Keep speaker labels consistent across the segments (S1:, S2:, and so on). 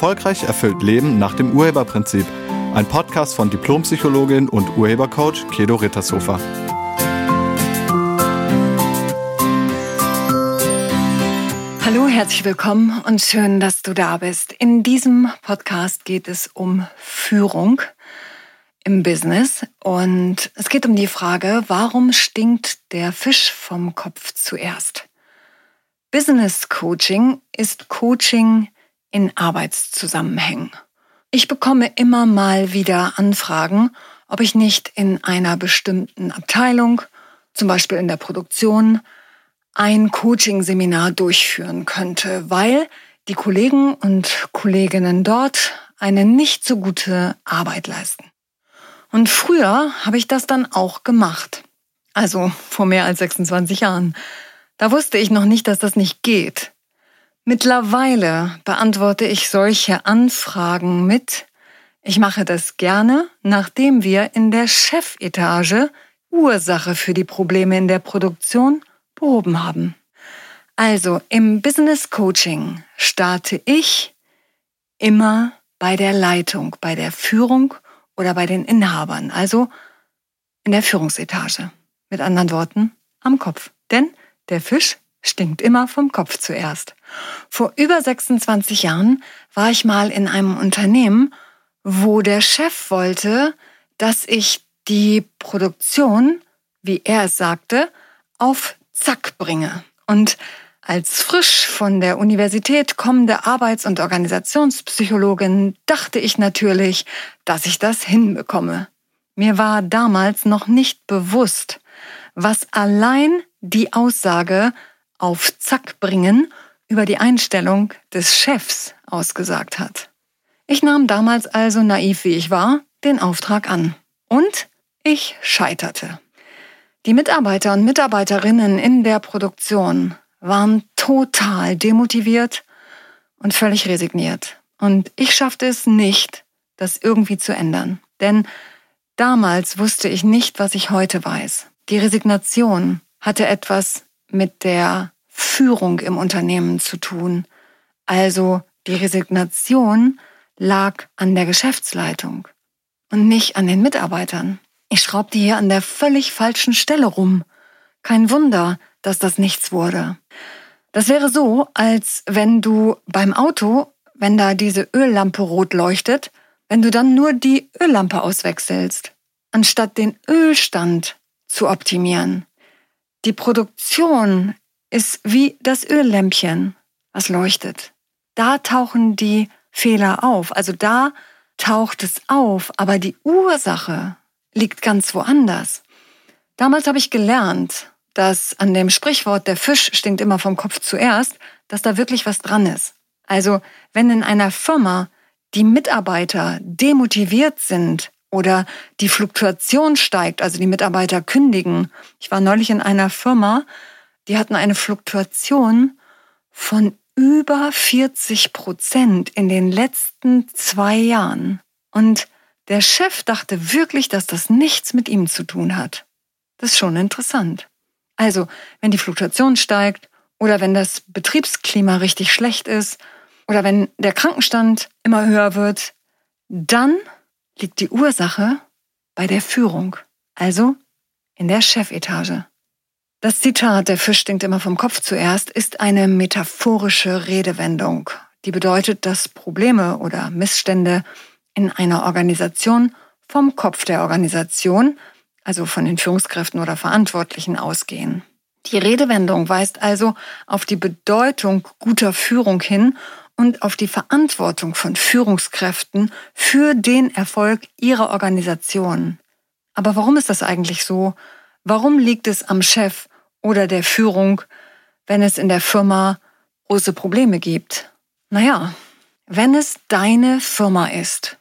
S1: Erfolgreich erfüllt Leben nach dem Urheberprinzip. Ein Podcast von Diplompsychologin und Urhebercoach Kedo Rittershofer.
S2: Hallo, herzlich willkommen und schön, dass du da bist. In diesem Podcast geht es um Führung im Business und es geht um die Frage, warum stinkt der Fisch vom Kopf zuerst? Business Coaching ist Coaching in Arbeitszusammenhängen. Ich bekomme immer mal wieder Anfragen, ob ich nicht in einer bestimmten Abteilung, zum Beispiel in der Produktion, ein Coaching-Seminar durchführen könnte, weil die Kollegen und Kolleginnen dort eine nicht so gute Arbeit leisten. Und früher habe ich das dann auch gemacht. Also vor mehr als 26 Jahren. Da wusste ich noch nicht, dass das nicht geht. Mittlerweile beantworte ich solche Anfragen mit, ich mache das gerne, nachdem wir in der Chefetage Ursache für die Probleme in der Produktion behoben haben. Also im Business Coaching starte ich immer bei der Leitung, bei der Führung oder bei den Inhabern, also in der Führungsetage. Mit anderen Worten, am Kopf. Denn der Fisch stinkt immer vom Kopf zuerst. Vor über 26 Jahren war ich mal in einem Unternehmen, wo der Chef wollte, dass ich die Produktion, wie er es sagte, auf Zack bringe. Und als frisch von der Universität kommende Arbeits- und Organisationspsychologin dachte ich natürlich, dass ich das hinbekomme. Mir war damals noch nicht bewusst, was allein die Aussage auf Zack bringen über die Einstellung des Chefs ausgesagt hat. Ich nahm damals also naiv wie ich war den Auftrag an. Und ich scheiterte. Die Mitarbeiter und Mitarbeiterinnen in der Produktion waren total demotiviert und völlig resigniert. Und ich schaffte es nicht, das irgendwie zu ändern. Denn damals wusste ich nicht, was ich heute weiß. Die Resignation hatte etwas mit der Führung im Unternehmen zu tun. Also die Resignation lag an der Geschäftsleitung und nicht an den Mitarbeitern. Ich schraubte hier an der völlig falschen Stelle rum. Kein Wunder, dass das nichts wurde. Das wäre so, als wenn du beim Auto, wenn da diese Öllampe rot leuchtet, wenn du dann nur die Öllampe auswechselst, anstatt den Ölstand zu optimieren. Die Produktion ist wie das Öllämpchen, was leuchtet. Da tauchen die Fehler auf. Also da taucht es auf, aber die Ursache liegt ganz woanders. Damals habe ich gelernt, dass an dem Sprichwort, der Fisch stinkt immer vom Kopf zuerst, dass da wirklich was dran ist. Also wenn in einer Firma die Mitarbeiter demotiviert sind oder die Fluktuation steigt, also die Mitarbeiter kündigen. Ich war neulich in einer Firma, die hatten eine Fluktuation von über 40 Prozent in den letzten zwei Jahren. Und der Chef dachte wirklich, dass das nichts mit ihm zu tun hat. Das ist schon interessant. Also, wenn die Fluktuation steigt oder wenn das Betriebsklima richtig schlecht ist oder wenn der Krankenstand immer höher wird, dann liegt die Ursache bei der Führung, also in der Chefetage. Das Zitat, der Fisch stinkt immer vom Kopf zuerst, ist eine metaphorische Redewendung, die bedeutet, dass Probleme oder Missstände in einer Organisation vom Kopf der Organisation, also von den Führungskräften oder Verantwortlichen, ausgehen. Die Redewendung weist also auf die Bedeutung guter Führung hin und auf die Verantwortung von Führungskräften für den Erfolg ihrer Organisation. Aber warum ist das eigentlich so? Warum liegt es am Chef, oder der Führung, wenn es in der Firma große Probleme gibt? Naja, wenn es deine Firma ist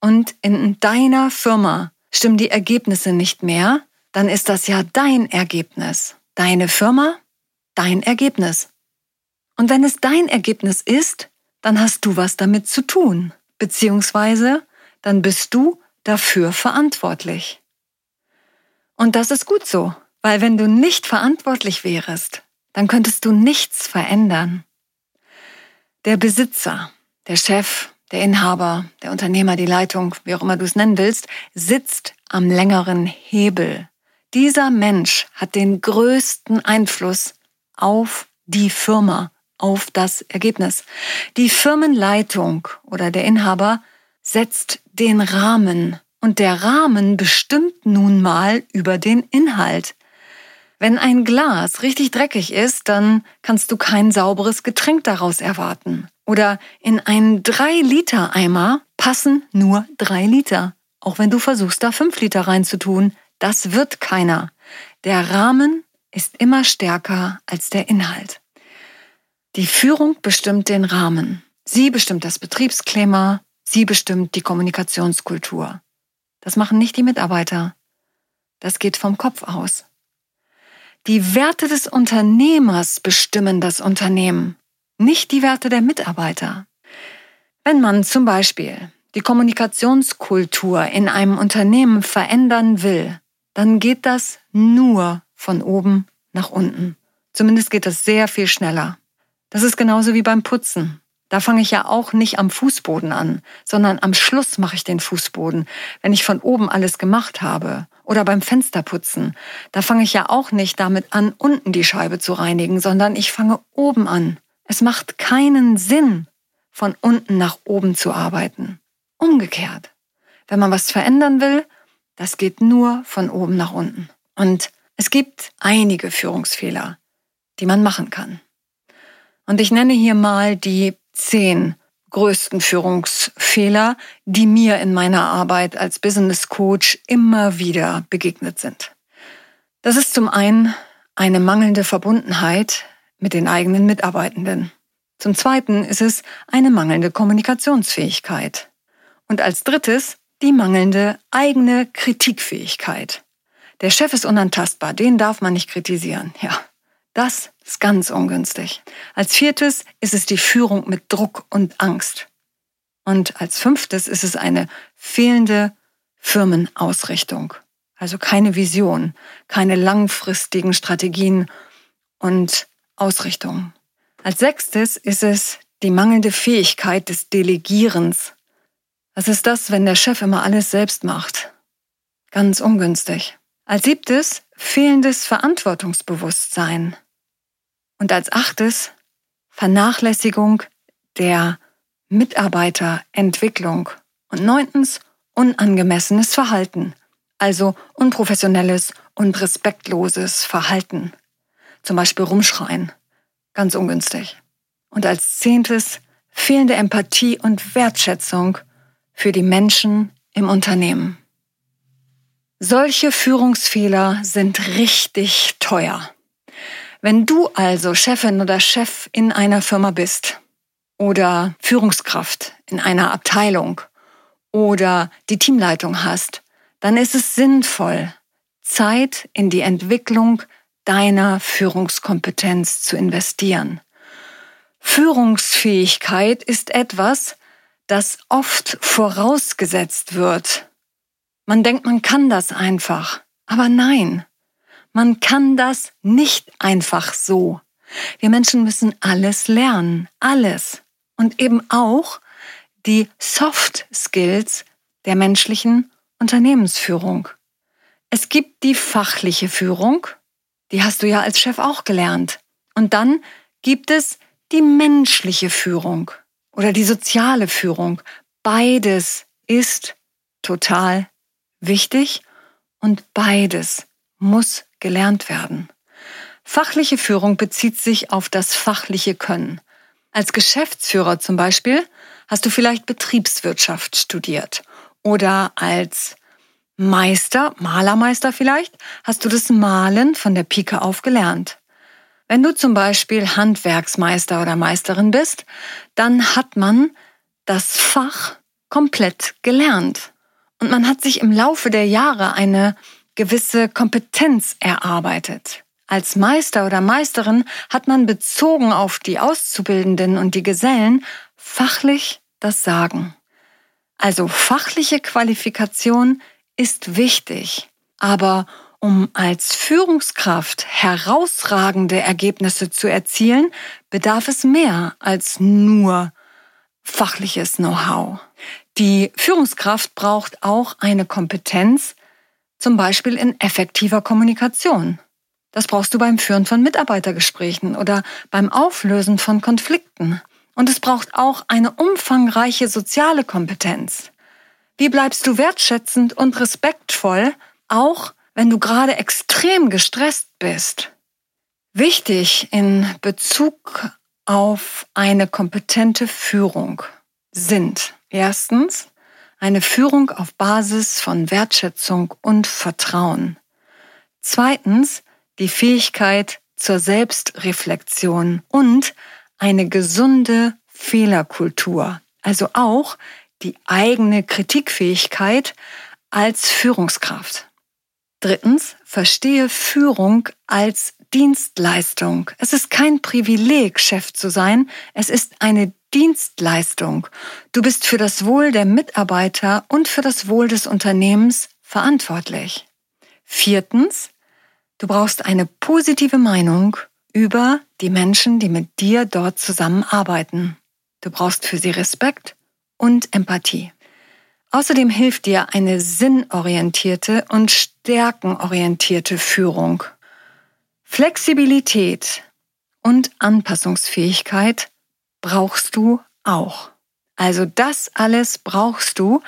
S2: und in deiner Firma stimmen die Ergebnisse nicht mehr, dann ist das ja dein Ergebnis. Deine Firma, dein Ergebnis. Und wenn es dein Ergebnis ist, dann hast du was damit zu tun, beziehungsweise dann bist du dafür verantwortlich. Und das ist gut so. Weil wenn du nicht verantwortlich wärest, dann könntest du nichts verändern. Der Besitzer, Der Chef, der Inhaber, der Unternehmer, die Leitung, wie auch immer du es nennen willst, sitzt am längeren Hebel. Dieser Mensch hat den größten Einfluss auf die Firma, auf das Ergebnis. Die Firmenleitung oder der Inhaber setzt den Rahmen und der Rahmen bestimmt nun mal über den Inhalt. Wenn ein Glas richtig dreckig ist, dann kannst du kein sauberes Getränk daraus erwarten. Oder in einen 3-Liter-Eimer passen nur 3 Liter. Auch wenn du versuchst, da 5 Liter reinzutun, das wird keiner. Der Rahmen ist immer stärker als der Inhalt. Die Führung bestimmt den Rahmen. Sie bestimmt das Betriebsklima, sie bestimmt die Kommunikationskultur. Das machen nicht die Mitarbeiter. Das geht vom Kopf aus. Die Werte des Unternehmers bestimmen das Unternehmen, nicht die Werte der Mitarbeiter. Wenn man zum Beispiel die Kommunikationskultur in einem Unternehmen verändern will, dann geht das nur von oben nach unten. Zumindest geht das sehr viel schneller. Das ist genauso wie beim Putzen. Da fange ich ja auch nicht am Fußboden an, sondern am Schluss mache ich den Fußboden, wenn ich von oben alles gemacht habe. Oder beim Fensterputzen. Da fange ich ja auch nicht damit an, unten die Scheibe zu reinigen, sondern ich fange oben an. Es macht keinen Sinn, von unten nach oben zu arbeiten. Umgekehrt. Wenn man was verändern will, das geht nur von oben nach unten. Und es gibt einige Führungsfehler, die man machen kann. Und ich nenne hier mal die zehn größten Führungsfehler, die mir in meiner Arbeit als Business Coach immer wieder begegnet sind. Das ist zum einen eine mangelnde Verbundenheit mit den eigenen Mitarbeitenden. Zum Zweiten ist es eine mangelnde Kommunikationsfähigkeit. Und als drittes die mangelnde eigene Kritikfähigkeit. Der Chef ist unantastbar, den darf man nicht kritisieren. Ja, das ist ganz ungünstig. Als viertes ist es die Führung mit Druck und Angst. Und als fünftes ist es eine fehlende Firmenausrichtung. Also keine Vision, keine langfristigen Strategien und Ausrichtungen. Als sechstes ist es die mangelnde Fähigkeit des Delegierens. Was ist das, wenn der Chef immer alles selbst macht? Ganz ungünstig. Als siebtes fehlendes Verantwortungsbewusstsein. Und als achtes Vernachlässigung der Mitarbeiterentwicklung. Und neuntens unangemessenes Verhalten, also unprofessionelles und respektloses Verhalten. Zum Beispiel rumschreien. Ganz ungünstig. Und als zehntes fehlende Empathie und Wertschätzung für die Menschen im Unternehmen. Solche Führungsfehler sind richtig teuer. Wenn du also Chefin oder Chef in einer Firma bist oder Führungskraft in einer Abteilung oder die Teamleitung hast, dann ist es sinnvoll, Zeit in die Entwicklung deiner Führungskompetenz zu investieren. Führungsfähigkeit ist etwas, das oft vorausgesetzt wird man denkt, man kann das einfach. Aber nein, man kann das nicht einfach so. Wir Menschen müssen alles lernen, alles. Und eben auch die Soft Skills der menschlichen Unternehmensführung. Es gibt die fachliche Führung, die hast du ja als Chef auch gelernt. Und dann gibt es die menschliche Führung oder die soziale Führung. Beides ist total wichtig und beides muss gelernt werden. Fachliche Führung bezieht sich auf das fachliche Können. Als Geschäftsführer zum Beispiel hast du vielleicht Betriebswirtschaft studiert oder als Meister, Malermeister vielleicht, hast du das Malen von der Pike auf gelernt. Wenn du zum Beispiel Handwerksmeister oder Meisterin bist, dann hat man das Fach komplett gelernt. Und man hat sich im Laufe der Jahre eine gewisse Kompetenz erarbeitet. Als Meister oder Meisterin hat man bezogen auf die Auszubildenden und die Gesellen fachlich das Sagen. Also fachliche Qualifikation ist wichtig, aber um als Führungskraft herausragende Ergebnisse zu erzielen, bedarf es mehr als nur fachliches Know-how. Die Führungskraft braucht auch eine Kompetenz, zum Beispiel in effektiver Kommunikation. Das brauchst du beim Führen von Mitarbeitergesprächen oder beim Auflösen von Konflikten. Und es braucht auch eine umfangreiche soziale Kompetenz. Wie bleibst du wertschätzend und respektvoll, auch wenn du gerade extrem gestresst bist? Wichtig in Bezug auf eine kompetente Führung sind erstens eine Führung auf Basis von Wertschätzung und Vertrauen. Zweitens die Fähigkeit zur Selbstreflexion und eine gesunde Fehlerkultur, also auch die eigene Kritikfähigkeit als Führungskraft. Drittens, verstehe Führung als Dienstleistung. Es ist kein Privileg, Chef zu sein, es ist eine Dienstleistung. Du bist für das Wohl der Mitarbeiter und für das Wohl des Unternehmens verantwortlich. Viertens, du brauchst eine positive Meinung über die Menschen, die mit dir dort zusammenarbeiten. Du brauchst für sie Respekt und Empathie. Außerdem hilft dir eine sinnorientierte und stärkenorientierte Führung. Flexibilität und Anpassungsfähigkeit brauchst du auch. Also das alles brauchst du,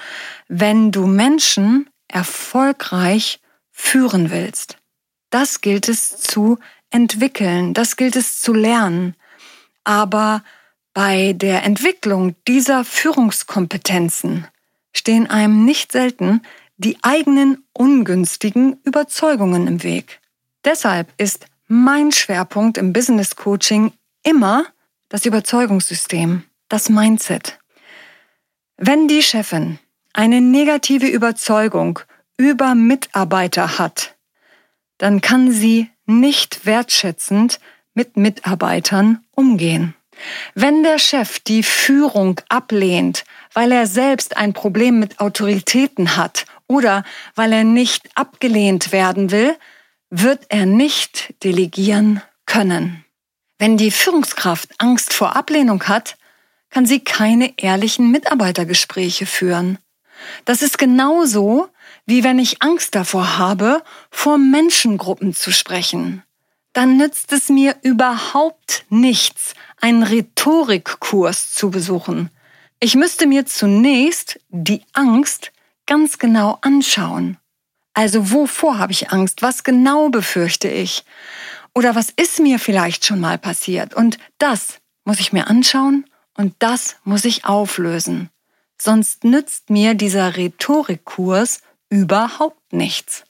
S2: wenn du Menschen erfolgreich führen willst. Das gilt es zu entwickeln, das gilt es zu lernen. Aber bei der Entwicklung dieser Führungskompetenzen stehen einem nicht selten die eigenen ungünstigen Überzeugungen im Weg. Deshalb ist mein Schwerpunkt im Business Coaching immer das Überzeugungssystem, das Mindset. Wenn die Chefin eine negative Überzeugung über Mitarbeiter hat, dann kann sie nicht wertschätzend mit Mitarbeitern umgehen. Wenn der Chef die Führung ablehnt, weil er selbst ein Problem mit Autoritäten hat oder weil er nicht abgelehnt werden will, wird er nicht delegieren können. Wenn die Führungskraft Angst vor Ablehnung hat, kann sie keine ehrlichen Mitarbeitergespräche führen. Das ist genauso, wie wenn ich Angst davor habe, vor Menschengruppen zu sprechen. Dann nützt es mir überhaupt nichts, einen Rhetorikkurs zu besuchen. Ich müsste mir zunächst die Angst ganz genau anschauen. Also wovor habe ich Angst? Was genau befürchte ich? Oder was ist mir vielleicht schon mal passiert? Und das muss ich mir anschauen und das muss ich auflösen. Sonst nützt mir dieser Rhetorikkurs überhaupt nichts.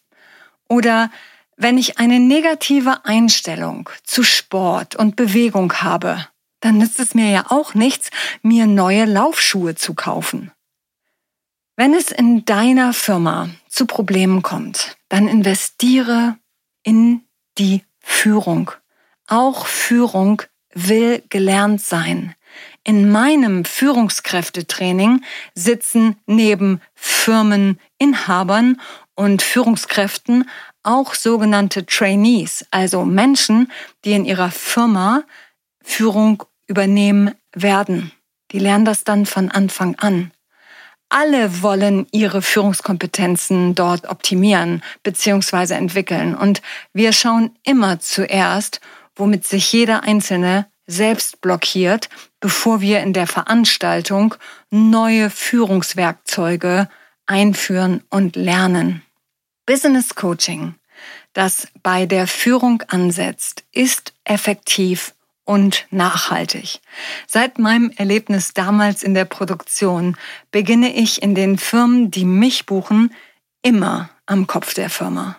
S2: Oder wenn ich eine negative Einstellung zu Sport und Bewegung habe, dann nützt es mir ja auch nichts, mir neue Laufschuhe zu kaufen. Wenn es in deiner Firma zu Problemen kommt, dann investiere in die Führung. Auch Führung will gelernt sein. In meinem Führungskräftetraining sitzen neben Firmeninhabern und Führungskräften auch sogenannte Trainees, also Menschen, die in ihrer Firma Führung übernehmen werden. Die lernen das dann von Anfang an alle wollen ihre Führungskompetenzen dort optimieren bzw. entwickeln. Und wir schauen immer zuerst, womit sich jeder Einzelne selbst blockiert, bevor wir in der Veranstaltung neue Führungswerkzeuge einführen und lernen. Business Coaching, das bei der Führung ansetzt, ist effektiv und nachhaltig. Seit meinem Erlebnis damals in der Produktion beginne ich in den Firmen, die mich buchen, immer am Kopf der Firma.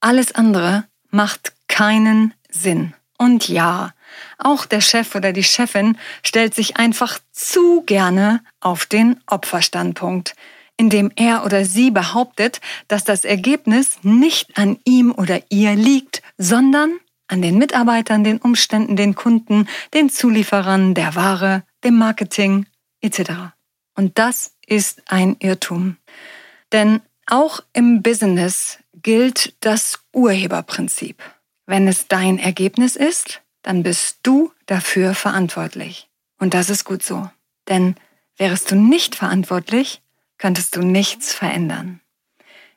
S2: Alles andere macht keinen Sinn. Und ja, auch der Chef oder die Chefin stellt sich einfach zu gerne auf den Opferstandpunkt, indem er oder sie behauptet, dass das Ergebnis nicht an ihm oder ihr liegt, sondern an den Mitarbeitern, den Umständen, den Kunden, den Zulieferern, der Ware, dem Marketing etc. Und das ist ein Irrtum. Denn auch im Business gilt das Urheberprinzip. Wenn es dein Ergebnis ist, dann bist du dafür verantwortlich. Und das ist gut so. Denn Wärest du nicht verantwortlich, könntest du nichts verändern.